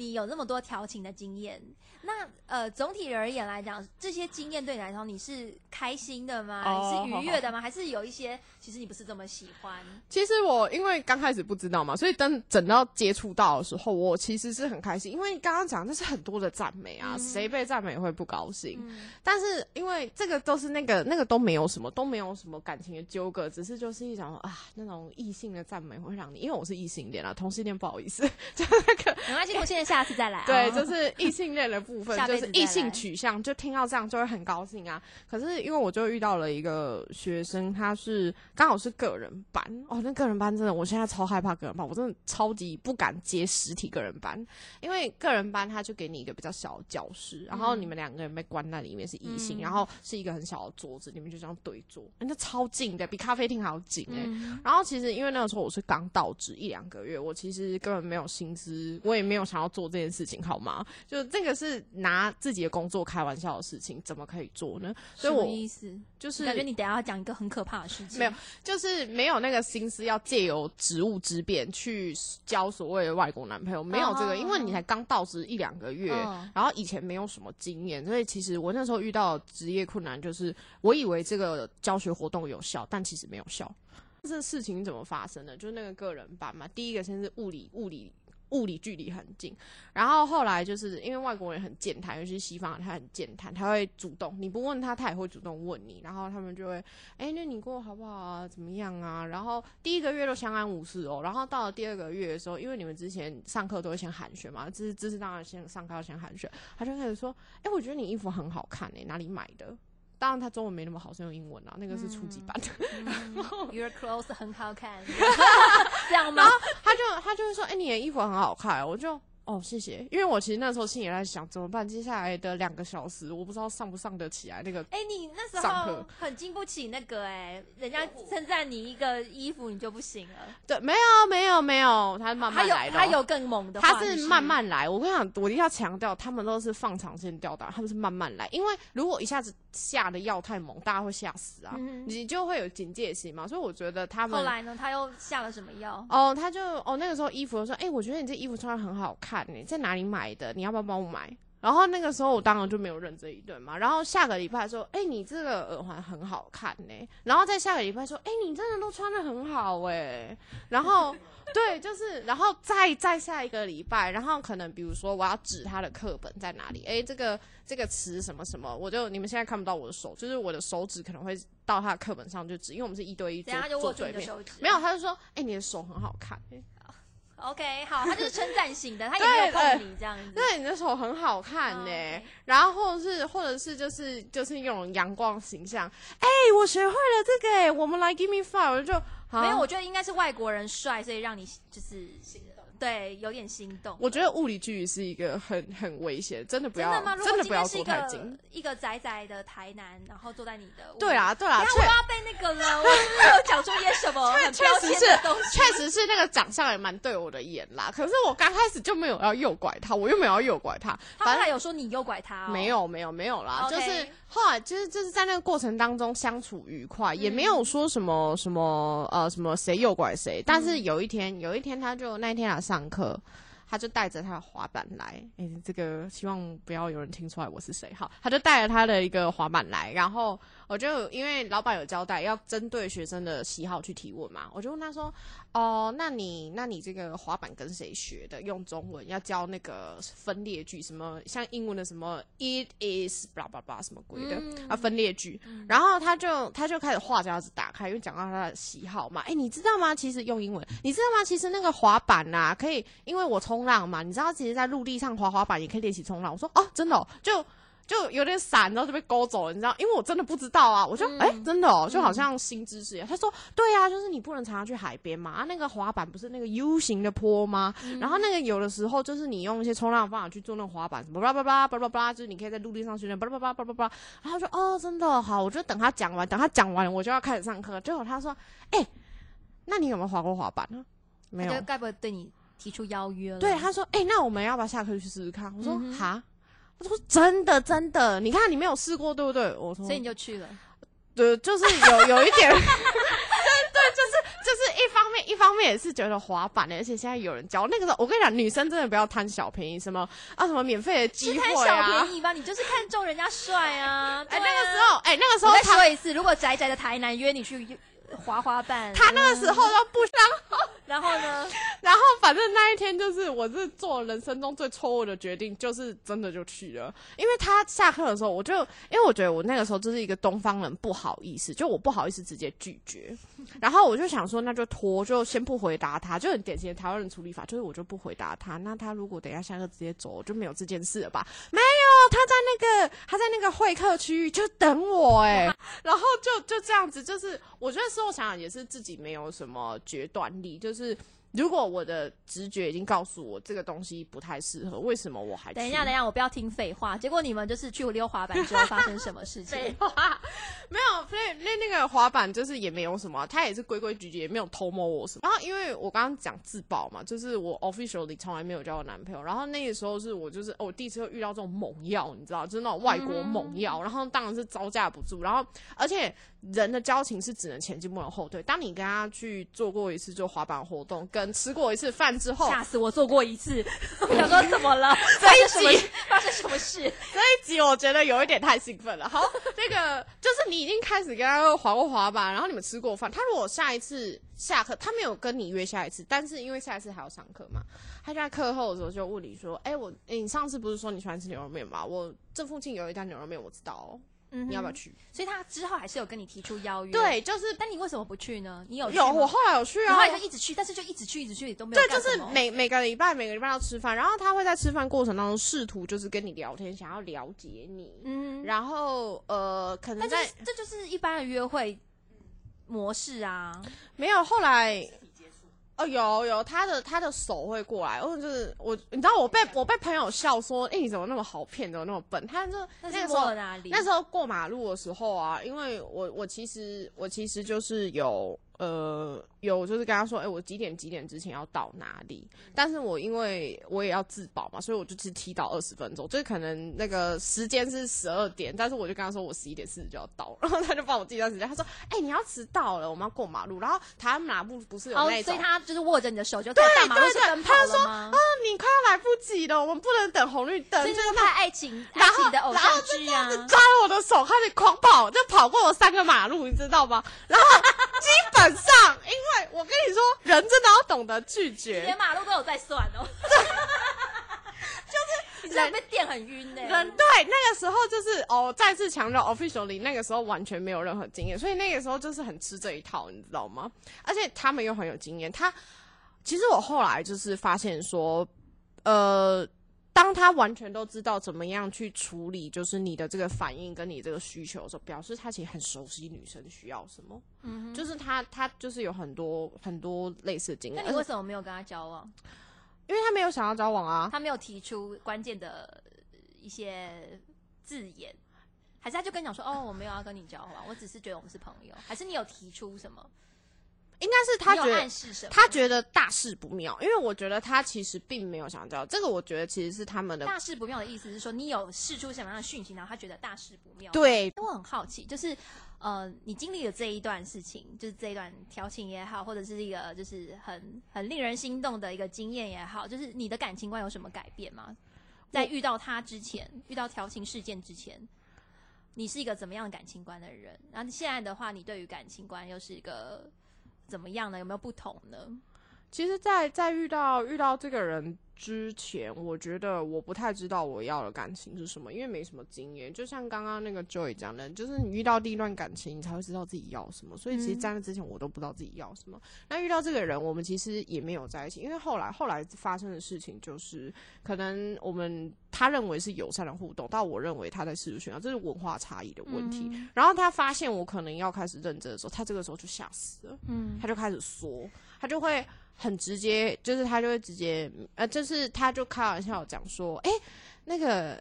你有那么多调情的经验，那呃，总体而言来讲，这些经验对你来说，你是开心的吗？是愉悦的吗？还是有一些？其实你不是这么喜欢。其实我因为刚开始不知道嘛，所以等等到接触到的时候，我其实是很开心，因为刚刚讲那是很多的赞美啊，谁被赞美会不高兴？但是因为这个都是那个那个都没有什么，都没有什么感情的纠葛，只是就是一种啊那种异性的赞美会让你，因为我是异性恋啊，同性恋不好意思，就那个没关系，同性恋下次再来。对，就是异性恋的部分，就是异性取向，就听到这样就会很高兴啊。可是因为我就遇到了一个学生，他是。刚好是个人班哦，那个人班真的，我现在超害怕个人班，我真的超级不敢接实体个人班，因为个人班他就给你一个比较小的教室，然后你们两个人被关在里面是异性，然后是一个很小的桌子，你们就这样对坐，那超近的，比咖啡厅还要近哎。然后其实因为那个时候我是刚到职一两个月，我其实根本没有心思，我也没有想要做这件事情，好吗？就这个是拿自己的工作开玩笑的事情，怎么可以做呢？所以我意思？就是感觉你等下要讲一个很可怕的事情，没有。就是没有那个心思要借由职务之便去交所谓的外国男朋友，没有这个，因为你才刚到职一两个月，然后以前没有什么经验，所以其实我那时候遇到职业困难，就是我以为这个教学活动有效，但其实没有效。这事情怎么发生的？就是那个个人班嘛，第一个先是物理物理。物理距离很近。然后后来就是因为外国人很健谈，尤其是西方人，他很健谈，他会主动，你不问他，他也会主动问你。然后他们就会，哎，那你过好不好啊？怎么样啊？然后第一个月都相安无事哦。然后到了第二个月的时候，因为你们之前上课都会先寒暄嘛，这是这是当然先上课要先寒暄，他就开始说，哎，我觉得你衣服很好看诶，哪里买的？当然，他中文没那么好，是用英文啊，那个是初级版的。Your clothes 很好看，这样吗？他就他就会说，哎，你的衣服很好看，我就。哦，谢谢。因为我其实那时候心里在想，怎么办？接下来的两个小时，我不知道上不上得起来那个。哎，你那时候很经不起那个哎，人家称赞你一个衣服，你就不行了。对，没有，没有，没有，他慢慢来的。他有更猛的，他是慢慢来。我跟你讲，我一定要强调，他们都是放长线吊打，他们是慢慢来。因为如果一下子下的药太猛，大家会吓死啊，你就会有警戒心嘛。所以我觉得他们后来呢，他又下了什么药？哦，他就哦那个时候衣服说，哎，我觉得你这衣服穿的很好看，你在哪里买？的，你要不要帮我买？然后那个时候我当然就没有认这一顿嘛。然后下个礼拜说，哎，你这个耳环很好看呢。然后再下个礼拜说，哎，你真的都穿的很好哎。然后对，就是，然后再再下一个礼拜，然后可能比如说我要指他的课本在哪里，哎，这个这个词什么什么，我就你们现在看不到我的手，就是我的手指可能会到他的课本上就指，因为我们是一对一做做对面。没有，他就说，哎，你的手很好看。OK，好，他就是称赞型的，他也没有碰你这样子。对，你的手很好看呢。然后是，或者是，就是就是那种阳光形象。哎，我学会了这个，哎，我们来 Give me five，我就没有。我觉得应该是外国人帅，所以让你就是。对，有点心动。我觉得物理距离是一个很很危险，真的不要，真的不要坐太近。一个窄窄的台南，然后坐在你的。对啊，对啊，我要被那个了，我有讲出一些什么很标签的东西。确实是那个长相也蛮对我的眼啦。可是我刚开始就没有要诱拐他，我又没有要诱拐他。反正有说你诱拐他，没有，没有，没有啦。就是后来，就是就是在那个过程当中相处愉快，也没有说什么什么呃什么谁诱拐谁。但是有一天，有一天他就那一天来上课。他就带着他的滑板来，哎，这个希望不要有人听出来我是谁哈。他就带着他的一个滑板来，然后。我就因为老板有交代，要针对学生的喜好去提问嘛，我就问他说：“哦，那你那你这个滑板跟谁学的？用中文要教那个分裂句，什么像英文的什么 it is blah blah blah 什么鬼的啊分裂句。”然后他就他就开始话匣子打开，因为讲到他的喜好嘛。哎，你知道吗？其实用英文，你知道吗？其实那个滑板呐，可以因为我冲浪嘛，你知道，其实在陆地上滑滑板也可以练习冲浪。我说：“哦，真的就。”就有点散，然后就被勾走了，你知道？因为我真的不知道啊，我就哎，真的哦，就好像新知识一样。他说，对呀，就是你不能常常去海边嘛，啊，那个滑板不是那个 U 型的坡吗？然后那个有的时候就是你用一些冲浪的方法去做那个滑板，什么巴拉巴拉巴拉巴拉，就是你可以在陆地上训练，巴拉巴拉巴拉巴拉。然后说，哦，真的好，我就等他讲完，等他讲完，我就要开始上课。结果他说，哎，那你有没有滑过滑板呢？没有，该不会对你提出邀约了？对，他说，哎，那我们要不要下课去试试看？我说，哈。他说：“真的，真的，你看你没有试过，对不对？”我说：“所以你就去了。”对，就是有有一点，对对，就是就是一方面，一方面也是觉得滑板的，而且现在有人教。那个时候，我跟你讲，女生真的不要贪小便宜，什么啊，什么免费的机会啊，贪小便宜吧，你就是看中人家帅啊。哎，那个时候，哎，那个时候，再说一次，如果宅宅的台南约你去。滑滑板，他那个时候都不想，然后呢？然后反正那一天就是，我是做人生中最错误的决定，就是真的就去了。因为他下课的时候，我就因为我觉得我那个时候就是一个东方人，不好意思，就我不好意思直接拒绝。然后我就想说，那就拖，就先不回答他，就很典型的台湾人处理法，就是我就不回答他。那他如果等一下下课直接走，就没有这件事了吧？没有，他在那个他在那个会客区域就等我哎，然后就就这样子，就是我觉得事后想想也是自己没有什么决断力，就是如果我的直觉已经告诉我这个东西不太适合，为什么我还等一下？等一下，我不要听废话。结果你们就是去溜滑板之后发生什么事情？废 话没有，那那那个滑板就是也没有什么，他也是规规矩矩，也没有偷摸我什么。然后因为我刚刚讲自保嘛，就是我 officially 从来没有交过男朋友。然后那个时候是我就是我第一次遇到这种猛药，你知道，就是那种外国猛药。然后当然是招架不住，然后而且。人的交情是只能前进不能后退。当你跟他去做过一次就滑板活动，跟吃过一次饭之后，吓死我！做过一次，我想说怎么了？这一集发生什么事？这一集我觉得有一点太兴奋了。好，那个就是你已经开始跟他滑过滑板，然后你们吃过饭。他如果下一次下课，他没有跟你约下一次，但是因为下一次还要上课嘛，他就在课后的时候就问你说：“哎，我，哎，你上次不是说你喜欢吃牛肉面吗？我这附近有一家牛肉面，我知道哦。”你要不要去？所以他之后还是有跟你提出邀约。对，就是，但你为什么不去呢？你有有，我后来有去啊，后来就一直去，但是就一直去，一直去都没有。对，就是每每个礼拜每个礼拜要吃饭，然后他会在吃饭过程当中试图就是跟你聊天，想要了解你。嗯，然后呃，可能在这就是一般的约会模式啊。没有，后来。哦，有有，他的他的手会过来，或者是我，你知道我被我被朋友笑说，哎，你怎么那么好骗，怎么那么笨？他就那个时候那时候过马路的时候啊，因为我我其实我其实就是有。呃，有就是跟他说，哎，我几点几点之前要到哪里？但是我因为我也要自保嘛，所以我就只提到二十分钟，就是可能那个时间是十二点，但是我就跟他说我十一点四十就要到，然后他就帮我记段时间。他说，哎，你要迟到了，我们要过马路。然后他们哪不不是有那种，所以他就是握着你的手就在大马路上他说，啊，你快要来不及了，我们不能等红绿灯，就是拍爱情爱情的偶像剧啊，抓着我的手开始狂跑，就跑过了三个马路，你知道吗？然后基本。上，因为我跟你说，人真的要懂得拒绝。连马路都有在算哦，就是 人被电很晕呢。人对那个时候就是哦，再次强调，officially 那个时候完全没有任何经验，所以那个时候就是很吃这一套，你知道吗？而且他们又很有经验。他其实我后来就是发现说，呃。当他完全都知道怎么样去处理，就是你的这个反应跟你这个需求的时候，表示他其实很熟悉女生需要什么。嗯，就是他他就是有很多很多类似的经验。那你为什么没有跟他交往？因为他没有想要交往啊，他没有提出关键的一些字眼，还是他就跟你讲说，哦，我没有要跟你交往，我只是觉得我们是朋友，还是你有提出什么？应该是他觉得他觉得大事不妙，因为我觉得他其实并没有想知道这个。我觉得其实是他们的大事不妙的意思是说，你有试出什么样的讯息，然后他觉得大事不妙。对，我很好奇，就是呃，你经历了这一段事情，就是这一段调情也好，或者是一个就是很很令人心动的一个经验也好，就是你的感情观有什么改变吗？在遇到他之前，遇到调情事件之前，你是一个怎么样的感情观的人？然后现在的话，你对于感情观又是一个？怎么样呢？有没有不同呢？其实，在在遇到遇到这个人。之前我觉得我不太知道我要的感情是什么，因为没什么经验。就像刚刚那个 Joy 讲的，就是你遇到第一段感情，你才会知道自己要什么。所以其实在那之前，我都不知道自己要什么。那遇到这个人，我们其实也没有在一起，因为后来后来发生的事情就是，可能我们他认为是友善的互动，但我认为他在试图炫耀，这是文化差异的问题。然后他发现我可能要开始认真的时候，他这个时候就吓死了，嗯，他就开始说，他就会。很直接，就是他就会直接，呃，就是他就开玩笑讲说，哎，那个，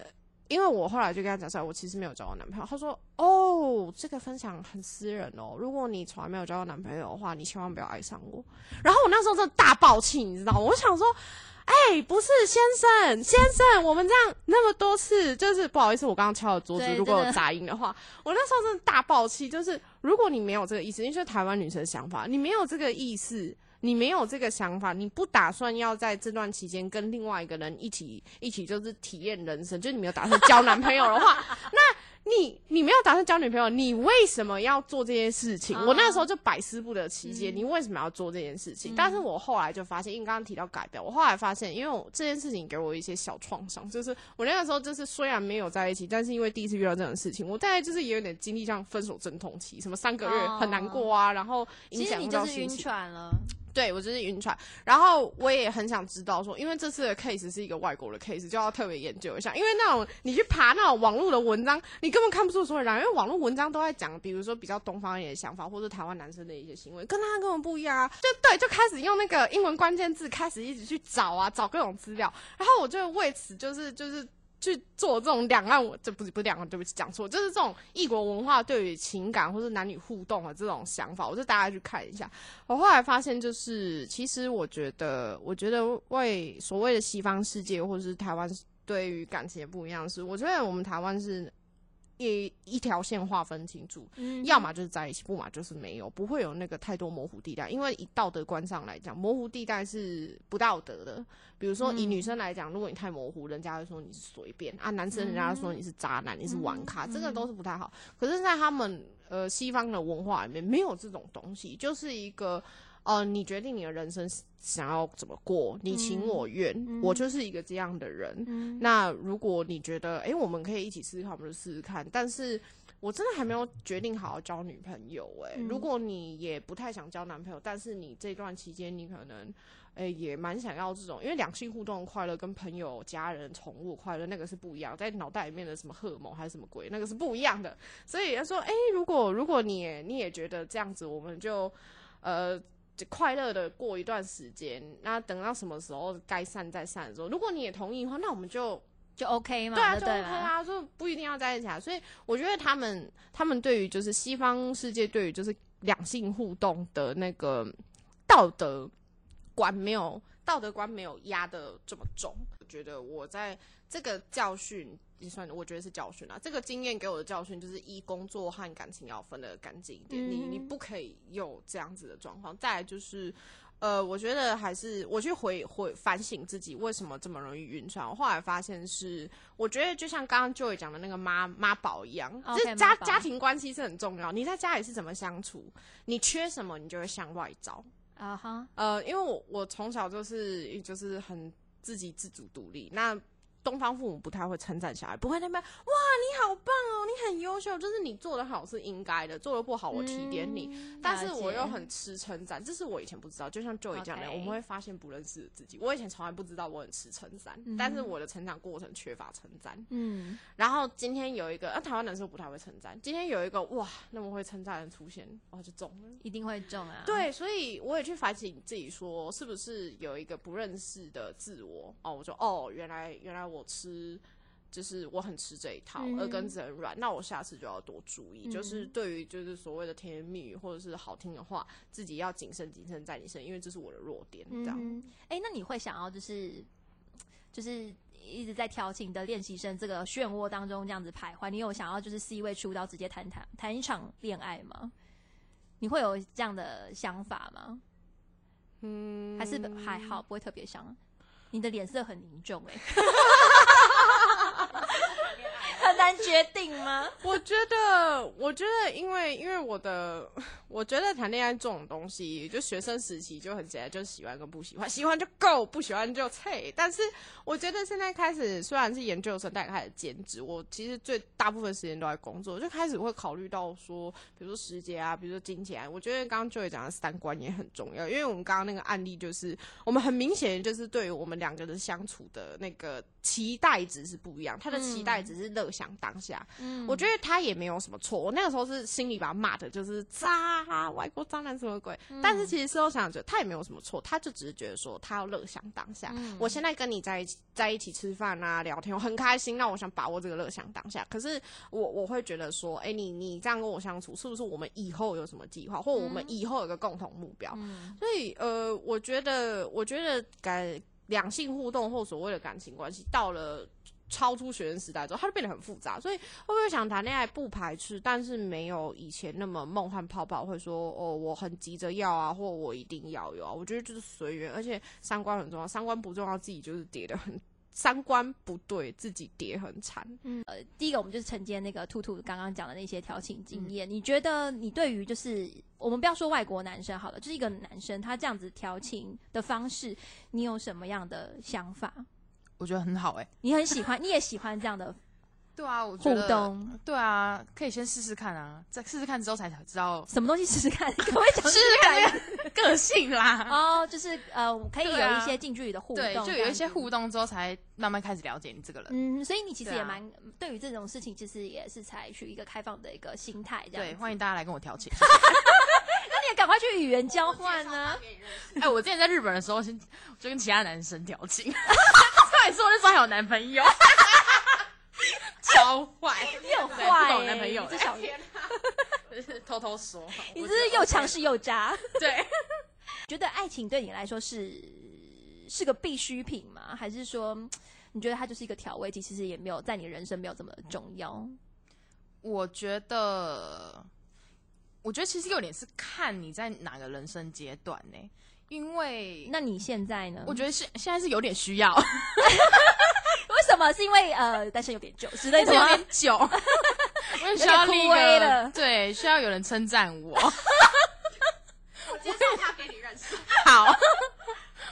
因为我后来就跟他讲说，我其实没有交过男朋友。他说，哦，这个分享很私人哦，如果你从来没有交过男朋友的话，你千万不要爱上我。然后我那时候真的大爆气，你知道吗？我想说，哎，不是先生，先生，我们这样那么多次，就是不好意思，我刚刚敲了桌子，如果有杂音的话，我那时候真的大爆气，就是如果你没有这个意思，因为台湾女生的想法，你没有这个意思。你没有这个想法，你不打算要在这段期间跟另外一个人一起一起就是体验人生，就你没有打算交男朋友的话，那你你没有打算交女朋友，你为什么要做这件事情？我那时候就百思不得其解，你为什么要做这件事情？但是我后来就发现，因为刚刚提到改变，我后来发现，因为我这件事情给我一些小创伤，就是我那个时候就是虽然没有在一起，但是因为第一次遇到这种事情，我大概就是也有点经历像分手阵痛期，什么三个月很难过啊，然后影响到心情。对，我就是晕船，然后我也很想知道说，因为这次的 case 是一个外国的 case，就要特别研究一下。因为那种你去爬那种网络的文章，你根本看不出所以然，因为网络文章都在讲，比如说比较东方一点的想法，或者台湾男生的一些行为，跟他根本不一样啊。就对，就开始用那个英文关键字开始一直去找啊，找各种资料，然后我就为此就是就是。去做这种两岸，我这不是不是两岸，对不起，讲错，就是这种异国文化对于情感或者男女互动的这种想法，我就大家去看一下。我后来发现，就是其实我觉得，我觉得为所谓的西方世界或者是台湾对于感情也不一样，是我觉得我们台湾是一一条线划分清楚，要么就是在一起，不嘛就是没有，不会有那个太多模糊地带。因为以道德观上来讲，模糊地带是不道德的。比如说以女生来讲，如果你太模糊，人家会说你是随便啊；男生人家说你是渣男，你是玩咖，这个都是不太好。可是，在他们呃西方的文化里面，没有这种东西，就是一个。呃，你决定你的人生想要怎么过，你情我愿，我就是一个这样的人。那如果你觉得，哎，我们可以一起试试看，我们就试试看。但是我真的还没有决定好好交女朋友。哎，如果你也不太想交男朋友，但是你这段期间你可能，哎，也蛮想要这种，因为两性互动的快乐跟朋友、家人、宠物快乐那个是不一样，在脑袋里面的什么荷尔蒙还是什么鬼，那个是不一样的。所以他说，哎，如果如果你你也觉得这样子，我们就呃。快乐的过一段时间，那等到什么时候该散再散的时候，如果你也同意的话，那我们就就 OK 嘛？对啊，就 OK 啊，就不一定要在一起啊。所以我觉得他们他们对于就是西方世界对于就是两性互动的那个道德观没有道德观没有压的这么重。我觉得我在这个教训。也算，我觉得是教训啊。这个经验给我的教训就是：一工作和感情要分得干净一点，你你不可以有这样子的状况。再来就是，呃，我觉得还是我去回回反省自己为什么这么容易晕船。我后来发现是，我觉得就像刚刚 Joy 讲的那个妈妈宝一样，就是家家庭关系是很重要。你在家里是怎么相处，你缺什么，你就会向外找啊哈。呃，因为我我从小就是就是很自己自主独立，那。东方父母不太会称赞小孩，不会那边哇你好棒哦，你很优秀，就是你做的好是应该的，做的不好我提点你。但是我又很吃称赞，这是我以前不知道。就像 Joey 这样的，我们会发现不认识的自己。我以前从来不知道我很吃称赞，但是我的成长过程缺乏称赞。嗯，然后今天有一个，啊，台湾男生不太会称赞。今天有一个哇那么会称赞的出现，哇就中了，一定会中啊。对，所以我也去反省自己，说是不是有一个不认识的自我？哦，我说哦，原来原来。我吃，就是我很吃这一套，耳根子很软。那我下次就要多注意，就是对于就是所谓的甜言蜜语或者是好听的话，自己要谨慎谨慎在你身，因为这是我的弱点。这样，哎，那你会想要就是就是一直在调情的练习生这个漩涡当中这样子徘徊？你有想要就是 C 位出道直接谈谈谈一场恋爱吗？你会有这样的想法吗？嗯，还是还好，不会特别想。你的脸色很凝重，哎。很难决定吗？我觉得，我觉得，因为 因为我的，我觉得谈恋爱这种东西，就学生时期就很简单，就喜欢跟不喜欢，喜欢就够，不喜欢就退。但是我觉得现在开始，虽然是研究生，但开始兼职，我其实最大部分时间都在工作，就开始会考虑到说，比如说时间啊，比如说金钱。我觉得刚刚就会讲的三观也很重要，因为我们刚刚那个案例就是，我们很明显就是对于我们两个人相处的那个期待值是不一样，他的期待只是乐。享当下，嗯，我觉得他也没有什么错。我那个时候是心里把他骂的，就是渣，外国渣男什么鬼。但是其实事后想着，他也没有什么错，他就只是觉得说他要乐享当下。我现在跟你在一起，在一起吃饭啊，聊天，我很开心。那我想把握这个乐享当下。可是我我会觉得说，哎，你你这样跟我相处，是不是我们以后有什么计划，或我们以后有个共同目标？所以呃，我觉得，我觉得感两性互动或所谓的感情关系到了。超出学生时代之后，它就变得很复杂，所以会不会想谈恋爱不排斥，但是没有以前那么梦幻泡泡，会说哦我很急着要啊，或我一定要有啊。我觉得就是随缘，而且三观很重要，三观不重要，自己就是跌得很，三观不对，自己跌很惨。嗯，呃，第一个我们就是承接那个兔兔刚刚讲的那些调情经验，你觉得你对于就是我们不要说外国男生好了，就是一个男生他这样子调情的方式，你有什么样的想法？我觉得很好哎，你很喜欢，你也喜欢这样的，对啊，我觉得，对啊，可以先试试看啊，再试试看之后才知道什么东西试试看，可不可以讲试试看 个性啦？哦，就是呃，可以有一些近距离的互动，就有一些互动之后才慢慢开始了解你这个人。嗯，所以你其实也蛮对于这种事情，其实也是采取一个开放的一个心态，这样。对，欢迎大家来跟我调情。那你也赶快去语言交换呢？哎，我之前在日本的时候，先就跟其他男生调情。还说那时候还有男朋友，超坏，你很坏，有男朋友，这小 天，就是偷偷说，你这是又强势又渣。对，觉得爱情对你来说是是个必需品吗？还是说 你觉得它就是一个调味剂，其实也没有在你人生没有这么重要？我觉得，我觉得其实有点是看你在哪个人生阶段呢？因为那你现在呢？我觉得是现在是有点需要。为什么？是因为呃，单身有点久之类的有点久，我需要另一个对，需要有人称赞我。我介绍他给你认识。好，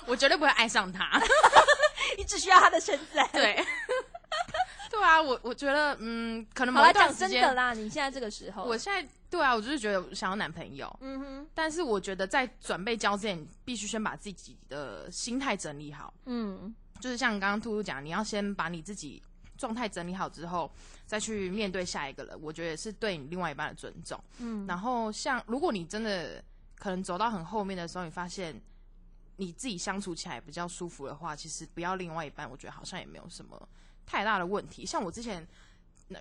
我绝对不会爱上他。你只需要他的称赞。对。对啊，我我觉得，嗯，可能某一段时间啦。你现在这个时候，我现在对啊，我就是觉得想要男朋友。嗯哼。但是我觉得在准备交之前，必须先把自己的心态整理好。嗯。就是像刚刚兔兔讲，你要先把你自己状态整理好之后，再去面对下一个人。我觉得是对你另外一半的尊重。嗯。然后像如果你真的可能走到很后面的时候，你发现你自己相处起来比较舒服的话，其实不要另外一半，我觉得好像也没有什么。太大的问题，像我之前，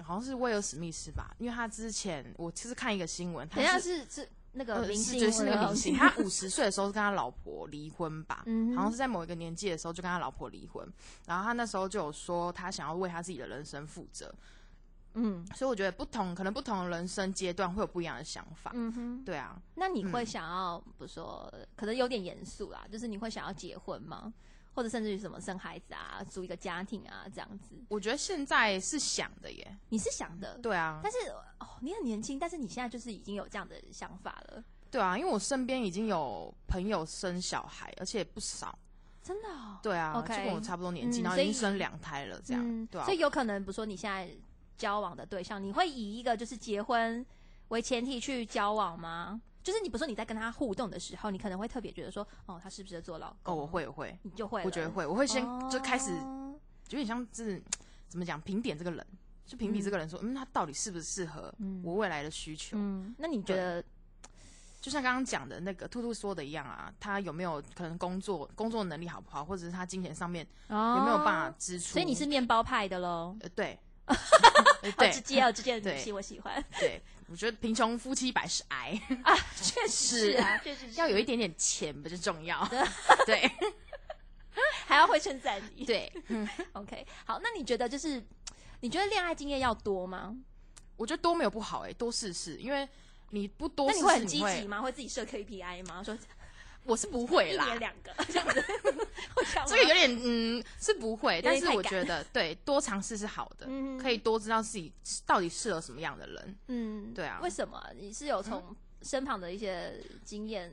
好像是威尔史密斯吧，因为他之前我其实看一个新闻，好像是是那个明星，是那个明星，他五十岁的时候跟他老婆离婚吧，好像是在某一个年纪的时候就跟他老婆离婚，然后他那时候就有说他想要为他自己的人生负责。嗯，所以我觉得不同可能不同的人生阶段会有不一样的想法。嗯哼，对啊。那你会想要，不说可能有点严肃啦，就是你会想要结婚吗？或者甚至于什么生孩子啊，组一个家庭啊，这样子。我觉得现在是想的耶，你是想的，对啊。但是哦，你很年轻，但是你现在就是已经有这样的想法了。对啊，因为我身边已经有朋友生小孩，而且不少。真的？对啊，就跟我差不多年纪，然后已经生两胎了，这样。对啊。所以有可能，比如说你现在交往的对象，你会以一个就是结婚为前提去交往吗？就是你，不说你在跟他互动的时候，你可能会特别觉得说，哦，他是不是做老公？哦，我会，我会，你就会，我觉得会，我会先就开始，有点像是怎么讲，评点这个人，就评比这个人，说，嗯，他到底适不适合我未来的需求？嗯，那你觉得，就像刚刚讲的那个兔兔说的一样啊，他有没有可能工作，工作能力好不好，或者是他金钱上面有没有办法支出？所以你是面包派的喽？呃，对。对，直接哦，直接的东西我喜欢。对，我觉得贫穷夫妻百事哀啊，确实啊，确实要有一点点钱不是重要，对，还要会称赞你。对，OK，好，那你觉得就是你觉得恋爱经验要多吗？我觉得多没有不好哎，多试试，因为你不多，那你会很积极吗？会自己设 KPI 吗？说。我是不会啦，一年两个这样子，这个有点嗯是不会，但是我觉得对多尝试是好的，可以多知道自己到底适合什么样的人。嗯，对啊。为什么？你是有从身旁的一些经验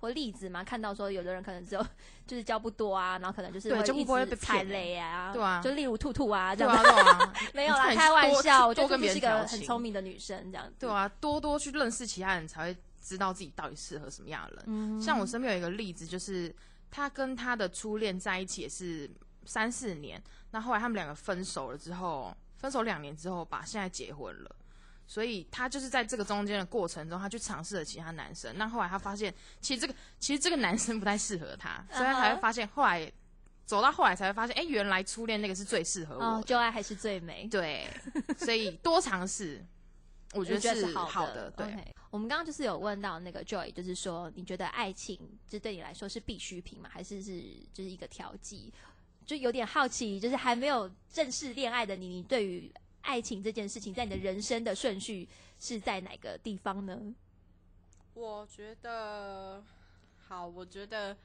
或例子吗？看到说有的人可能只有 就是交不多啊，然后可能就是会一直踩雷啊，对啊，就例如兔兔啊这样子，没有啦，开玩笑，我觉得兔兔是一个很聪明的女生，这样子。对啊，多多去认识其他人才会。知道自己到底适合什么样的人。像我身边有一个例子，就是他跟他的初恋在一起也是三四年，那后来他们两个分手了之后，分手两年之后吧，现在结婚了。所以他就是在这个中间的过程中，他去尝试了其他男生。那后来他发现，其实这个 其实这个男生不太适合他，所以他才会发现，后来走到后来才会发现，哎，原来初恋那个是最适合我，旧爱还是最美。对，所以多尝试。我觉得是好的，对。我们刚刚就是有问到那个 Joy，就是说你觉得爱情就对你来说是必需品吗？还是是就是一个调剂？就有点好奇，就是还没有正式恋爱的你，你对于爱情这件事情，在你的人生的顺序是在哪个地方呢？我觉得，好，我觉得。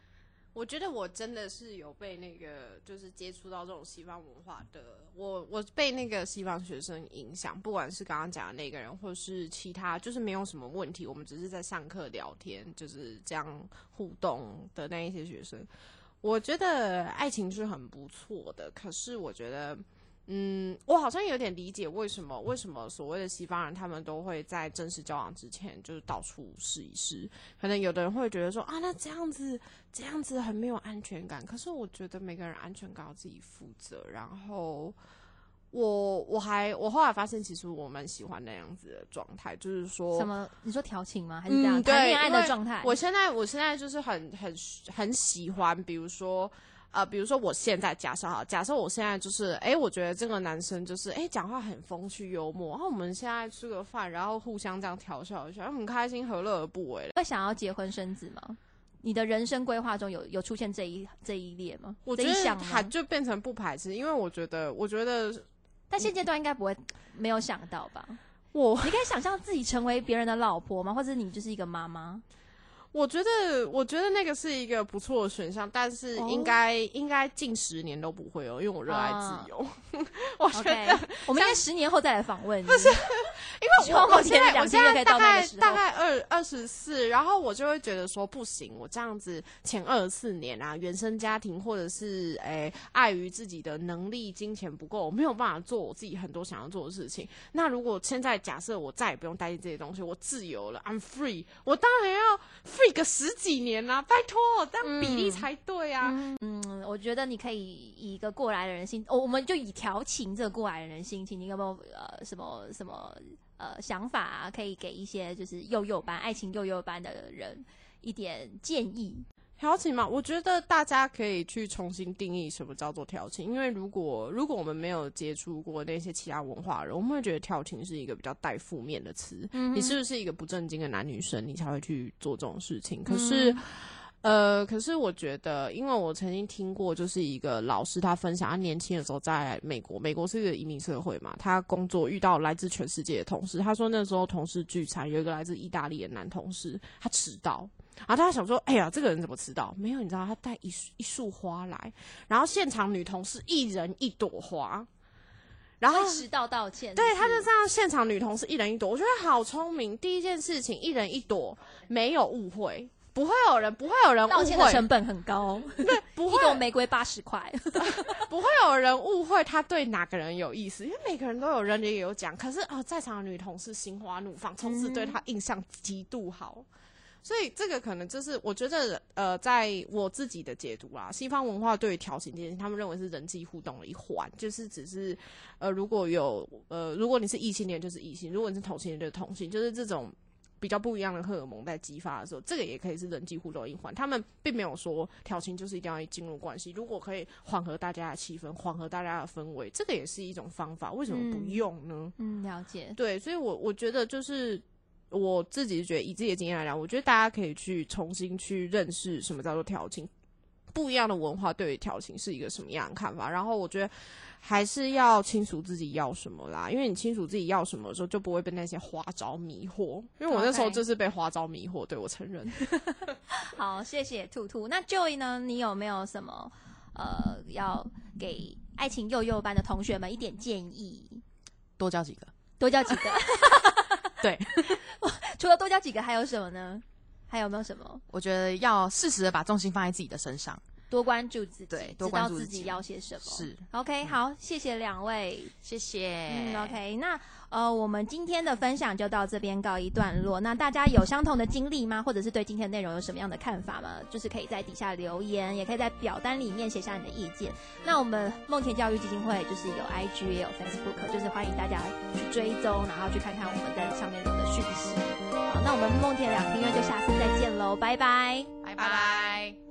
我觉得我真的是有被那个，就是接触到这种西方文化的，我我被那个西方学生影响，不管是刚刚讲的那个人，或是其他，就是没有什么问题，我们只是在上课聊天，就是这样互动的那一些学生，我觉得爱情是很不错的，可是我觉得。嗯，我好像有点理解为什么为什么所谓的西方人他们都会在正式交往之前就是到处试一试。可能有的人会觉得说啊，那这样子这样子很没有安全感。可是我觉得每个人安全感要自己负责。然后我我还我后来发现，其实我蛮喜欢那样子的状态，就是说什么？你说调情吗？还是这样谈恋爱的状态？我现在我现在就是很很很喜欢，比如说。呃，比如说我现在假设哈，假设我现在就是，哎，我觉得这个男生就是，哎，讲话很风趣幽默，然后我们现在吃个饭，然后互相这样调笑一下，很开心，何乐而不为？会想要结婚生子吗？你的人生规划中有有出现这一这一列吗？我觉得还就变成不排斥，因为我觉得，我觉得，但现阶段应该不会没有想到吧？我你可以想象自己成为别人的老婆吗？或者你就是一个妈妈？我觉得，我觉得那个是一个不错的选项，但是应该应该近十年都不会哦，因为我热爱自由。我觉得我们应该十年后再来访问。不是，因为我我现在我现在大概大概二二十四，然后我就会觉得说不行，我这样子前二十四年啊，原生家庭或者是诶碍于自己的能力、金钱不够，我没有办法做我自己很多想要做的事情。那如果现在假设我再也不用担心这些东西，我自由了，I'm free，我当然要。free 个十几年啊，拜托，这样比例才对啊。嗯，我觉得你可以以一个过来的人心，我们就以调情这个过来人心情，你有没有呃什么什么呃想法啊？可以给一些就是幼幼班爱情幼幼班的人一点建议。调情嘛，我觉得大家可以去重新定义什么叫做调情，因为如果如果我们没有接触过那些其他文化人，我们会觉得调情是一个比较带负面的词。你是不是一个不正经的男女生，你才会去做这种事情？可是，呃，可是我觉得，因为我曾经听过，就是一个老师他分享，他年轻的时候在美国，美国是一个移民社会嘛，他工作遇到来自全世界的同事，他说那时候同事聚餐，有一个来自意大利的男同事，他迟到。然后大家想说：“哎呀，这个人怎么迟到？没有，你知道他带一一束花来，然后现场女同事一人一朵花，然后迟到道歉。对，他就这样，现场女同事一人一朵，我觉得好聪明。第一件事情，一人一朵，没有误会，不会有人，不会有人道歉的成本很高，对，不会一朵玫瑰八十块，不会有人误会他对哪个人有意思，因为每个人都有人也有讲。可是啊，在场的女同事心花怒放，从此对他印象极度好。”所以这个可能就是我觉得，呃，在我自己的解读啊，西方文化对于调情这件事，他们认为是人际互动的一环，就是只是，呃，如果有，呃，如果你是异性恋就是异性，如果你是同性恋就是同性，就是这种比较不一样的荷尔蒙在激发的时候，这个也可以是人际互动一环。他们并没有说调情就是一定要进入关系，如果可以缓和大家的气氛，缓和大家的氛围，这个也是一种方法。为什么不用呢？嗯，了解。对，所以我我觉得就是。我自己觉得，以自己的经验来讲，我觉得大家可以去重新去认识什么叫做调情，不一样的文化对于调情是一个什么样的看法。然后我觉得还是要清楚自己要什么啦，因为你清楚自己要什么的时候，就不会被那些花招迷惑。因为我那时候就是被花招迷惑，对我承认。好，谢谢兔兔。那 Joy 呢？你有没有什么呃，要给爱情幼幼班的同学们一点建议？多交几个，多交几个。对，除了多交几个，还有什么呢？还有没有什么？我觉得要适时的把重心放在自己的身上，多关注自己，对，知道自己要些什么。是，OK，好，谢谢两位，谢谢。嗯，OK，那。呃，我们今天的分享就到这边告一段落。那大家有相同的经历吗？或者是对今天的内容有什么样的看法吗？就是可以在底下留言，也可以在表单里面写下你的意见。那我们梦田教育基金会就是有 IG 也有 Facebook，就是欢迎大家去追踪，然后去看看我们在上面留的讯息。好，那我们梦田两厅院就下次再见喽，拜拜，拜拜。